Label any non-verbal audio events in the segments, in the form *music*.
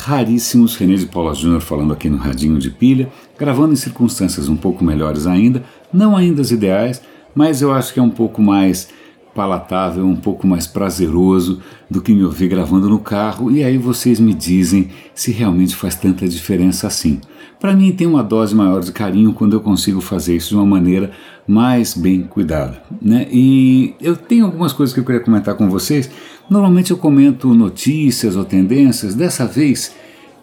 raríssimos. René de Paula Júnior falando aqui no Radinho de Pilha, gravando em circunstâncias um pouco melhores ainda, não ainda as ideais, mas eu acho que é um pouco mais palatável, um pouco mais prazeroso do que me ouvir gravando no carro, e aí vocês me dizem se realmente faz tanta diferença assim. Para mim tem uma dose maior de carinho quando eu consigo fazer isso de uma maneira mais bem cuidada, né? E eu tenho algumas coisas que eu queria comentar com vocês. Normalmente eu comento notícias ou tendências, dessa vez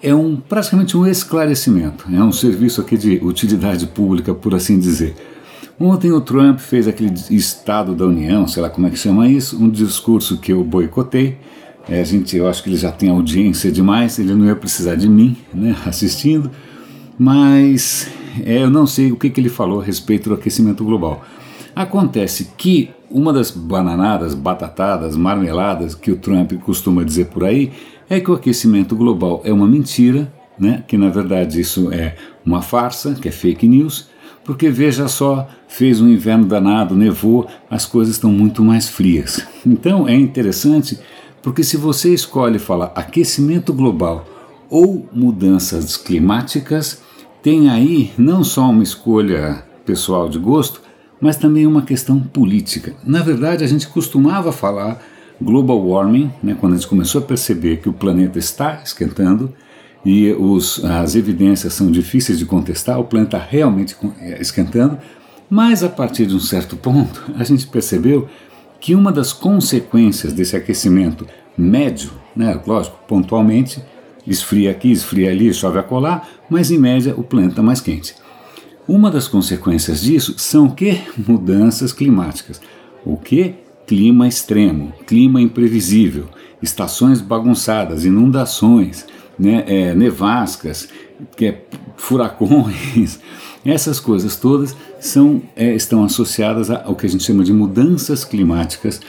é um praticamente um esclarecimento, é um serviço aqui de utilidade pública, por assim dizer. Ontem o Trump fez aquele Estado da União, sei lá como é que chama isso, um discurso que eu boicotei. É, gente, eu acho que ele já tem audiência demais, ele não ia precisar de mim né, *laughs* assistindo, mas é, eu não sei o que, que ele falou a respeito do aquecimento global. Acontece que uma das bananadas, batatadas, marmeladas que o Trump costuma dizer por aí é que o aquecimento global é uma mentira, né, que na verdade isso é uma farsa, que é fake news, porque veja só, fez um inverno danado, nevou, as coisas estão muito mais frias. *laughs* Então é interessante porque se você escolhe falar aquecimento global ou mudanças climáticas, tem aí não só uma escolha pessoal de gosto, mas também uma questão política. Na verdade, a gente costumava falar global warming, né, quando a gente começou a perceber que o planeta está esquentando, e os, as evidências são difíceis de contestar, o planeta realmente é, esquentando, mas a partir de um certo ponto a gente percebeu que uma das consequências desse aquecimento médio, né, lógico, pontualmente, esfria aqui, esfria ali, chove a colar, mas em média o planeta está mais quente. Uma das consequências disso são que mudanças climáticas. O que? Clima extremo, clima imprevisível, estações bagunçadas, inundações, né, é, nevascas, que é, furacões, *laughs* essas coisas todas são, é, estão associadas ao que a gente chama de mudanças climáticas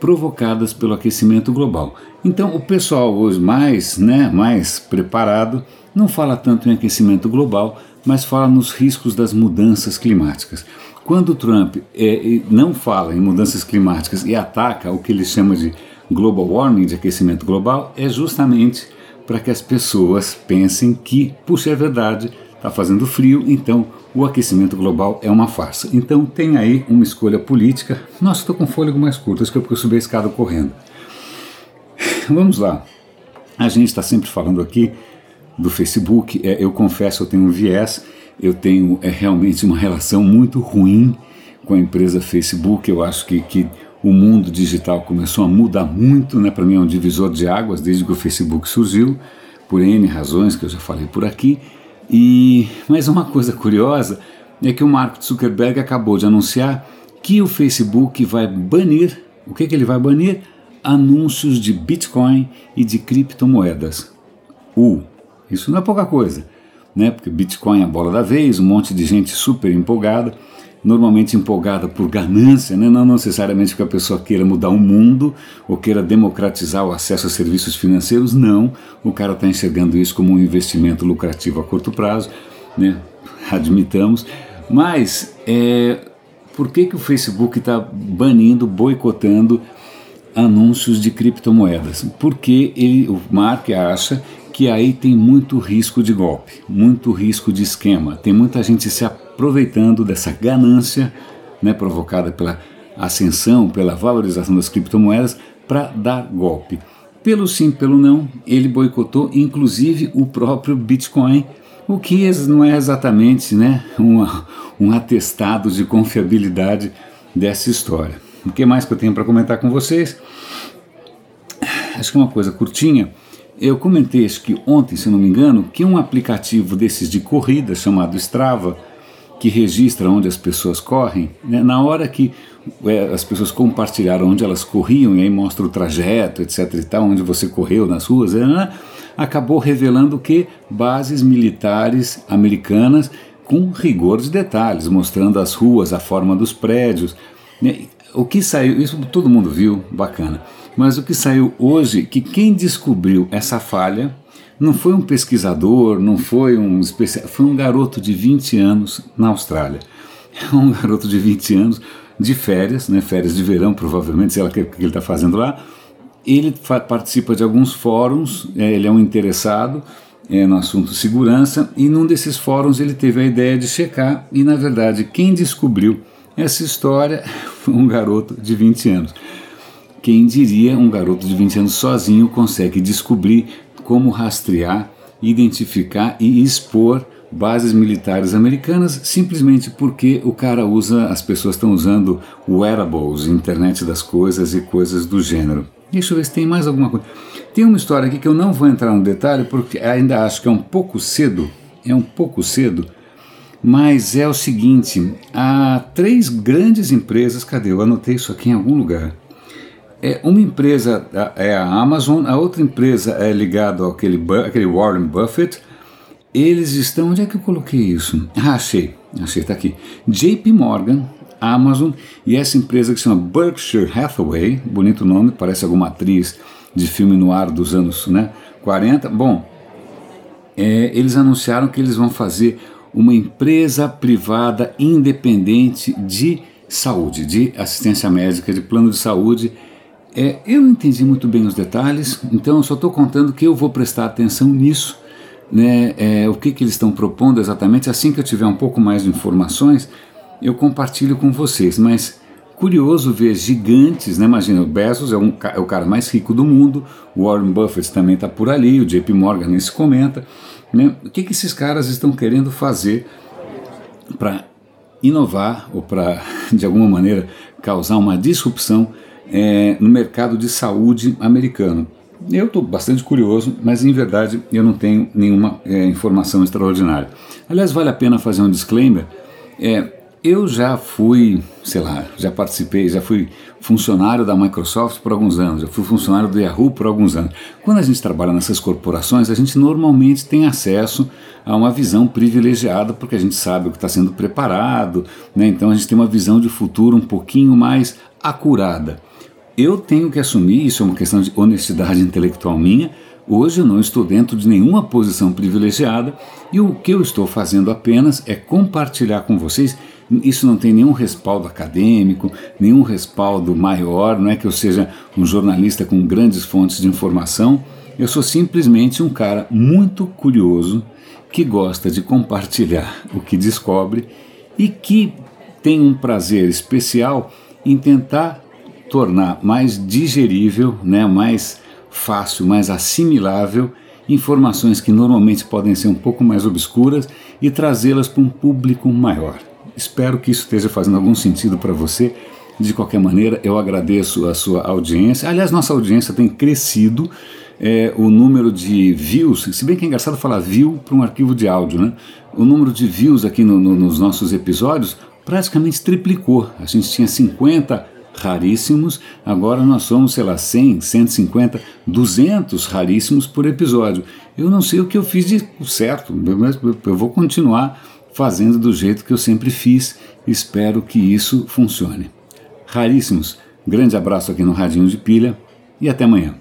provocadas pelo aquecimento global. Então, o pessoal hoje mais, né, mais preparado não fala tanto em aquecimento global, mas fala nos riscos das mudanças climáticas. Quando Trump é, não fala em mudanças climáticas e ataca o que ele chama de global warming, de aquecimento global, é justamente para que as pessoas pensem que, puxa, é verdade, está fazendo frio, então o aquecimento global é uma farsa. Então tem aí uma escolha política. Nossa, estou com fôlego mais curto, acho que é porque eu subi a escada correndo. Vamos lá. A gente está sempre falando aqui do Facebook. É, eu confesso, eu tenho um viés, eu tenho é, realmente uma relação muito ruim com a empresa Facebook. Eu acho que, que o mundo digital começou a mudar muito, né? para mim é um divisor de águas desde que o Facebook surgiu, por N razões que eu já falei por aqui. E mas uma coisa curiosa é que o Mark Zuckerberg acabou de anunciar que o Facebook vai banir, o que, que ele vai banir? Anúncios de Bitcoin e de criptomoedas. Uh, isso não é pouca coisa, né? Porque Bitcoin é a bola da vez, um monte de gente super empolgada normalmente empolgada por ganância, né? não necessariamente porque a pessoa queira mudar o mundo ou queira democratizar o acesso a serviços financeiros, não. O cara está enxergando isso como um investimento lucrativo a curto prazo, né? *laughs* admitamos. Mas é, por que, que o Facebook está banindo, boicotando anúncios de criptomoedas? Porque ele, o Mark acha que aí tem muito risco de golpe, muito risco de esquema. Tem muita gente se aproveitando dessa ganância né, provocada pela ascensão, pela valorização das criptomoedas para dar golpe. Pelo sim, pelo não, ele boicotou inclusive o próprio Bitcoin, o que não é exatamente né, uma, um atestado de confiabilidade dessa história. O que mais que eu tenho para comentar com vocês? Acho que uma coisa curtinha. Eu comentei, acho que ontem, se não me engano, que um aplicativo desses de corrida chamado Strava, que registra onde as pessoas correm, né, na hora que é, as pessoas compartilharam onde elas corriam e aí mostra o trajeto, etc e tal, onde você correu nas ruas, né, acabou revelando que bases militares americanas com rigor de detalhes, mostrando as ruas, a forma dos prédios. Né, o que saiu, isso todo mundo viu, bacana. Mas o que saiu hoje, que quem descobriu essa falha não foi um pesquisador, não foi um especial, foi um garoto de 20 anos na Austrália. *laughs* Um garoto de 20 anos de férias, né, férias de verão, provavelmente, sei lá o que, que ele está fazendo lá, ele participa de alguns fóruns, é, ele é um interessado é, no assunto segurança, e num desses fóruns ele teve a ideia de checar, e na verdade quem descobriu essa história foi *laughs* um garoto de 20 anos. Quem diria um garoto de 20 anos sozinho consegue descobrir como rastrear, identificar e expor bases militares americanas simplesmente porque o cara usa, as pessoas estão usando wearables, internet das coisas e coisas do gênero. Deixa eu ver se tem mais alguma coisa. Tem uma história aqui que eu não vou entrar no detalhe porque ainda acho que é um pouco cedo, é um pouco cedo, mas é o seguinte: há três grandes empresas, cadê? Eu anotei isso aqui em algum lugar. É, uma empresa é a Amazon, a outra empresa é ligada àquele, àquele Warren Buffett. Eles estão. Onde é que eu coloquei isso? Ah, achei. Achei, está aqui. JP Morgan, Amazon e essa empresa que se chama Berkshire Hathaway, bonito nome, parece alguma atriz de filme no ar dos anos né, 40. Bom, é, eles anunciaram que eles vão fazer uma empresa privada independente de saúde, de assistência médica, de plano de saúde. É, eu não entendi muito bem os detalhes, então eu só estou contando que eu vou prestar atenção nisso, né, é, o que, que eles estão propondo exatamente. Assim que eu tiver um pouco mais de informações, eu compartilho com vocês. Mas curioso ver gigantes, né? Imagina, o Bezos é, um, é o cara mais rico do mundo, o Warren Buffett também está por ali, o JP Morgan nem se comenta. Né? O que, que esses caras estão querendo fazer para inovar ou para, de alguma maneira, causar uma disrupção é, no mercado de saúde americano? Eu estou bastante curioso, mas em verdade eu não tenho nenhuma é, informação extraordinária. Aliás, vale a pena fazer um disclaimer. É, eu já fui, sei lá, já participei, já fui funcionário da Microsoft por alguns anos, já fui funcionário do Yahoo por alguns anos. Quando a gente trabalha nessas corporações, a gente normalmente tem acesso a uma visão privilegiada, porque a gente sabe o que está sendo preparado, né? então a gente tem uma visão de futuro um pouquinho mais acurada. Eu tenho que assumir, isso é uma questão de honestidade intelectual minha, Hoje eu não estou dentro de nenhuma posição privilegiada e o que eu estou fazendo apenas é compartilhar com vocês isso não tem nenhum respaldo acadêmico, nenhum respaldo maior, não é que eu seja um jornalista com grandes fontes de informação. Eu sou simplesmente um cara muito curioso que gosta de compartilhar o que descobre e que tem um prazer especial em tentar tornar mais digerível, né, mais fácil, mais assimilável informações que normalmente podem ser um pouco mais obscuras e trazê-las para um público maior. Espero que isso esteja fazendo algum sentido para você. De qualquer maneira, eu agradeço a sua audiência. Aliás, nossa audiência tem crescido. É, o número de views, se bem que é engraçado falar view para um arquivo de áudio, né? O número de views aqui no, no, nos nossos episódios praticamente triplicou. A gente tinha 50 raríssimos, agora nós somos, sei lá, 100, 150, 200 raríssimos por episódio. Eu não sei o que eu fiz de certo, mas eu vou continuar fazendo do jeito que eu sempre fiz. Espero que isso funcione. Raríssimos, grande abraço aqui no Radinho de Pilha e até amanhã.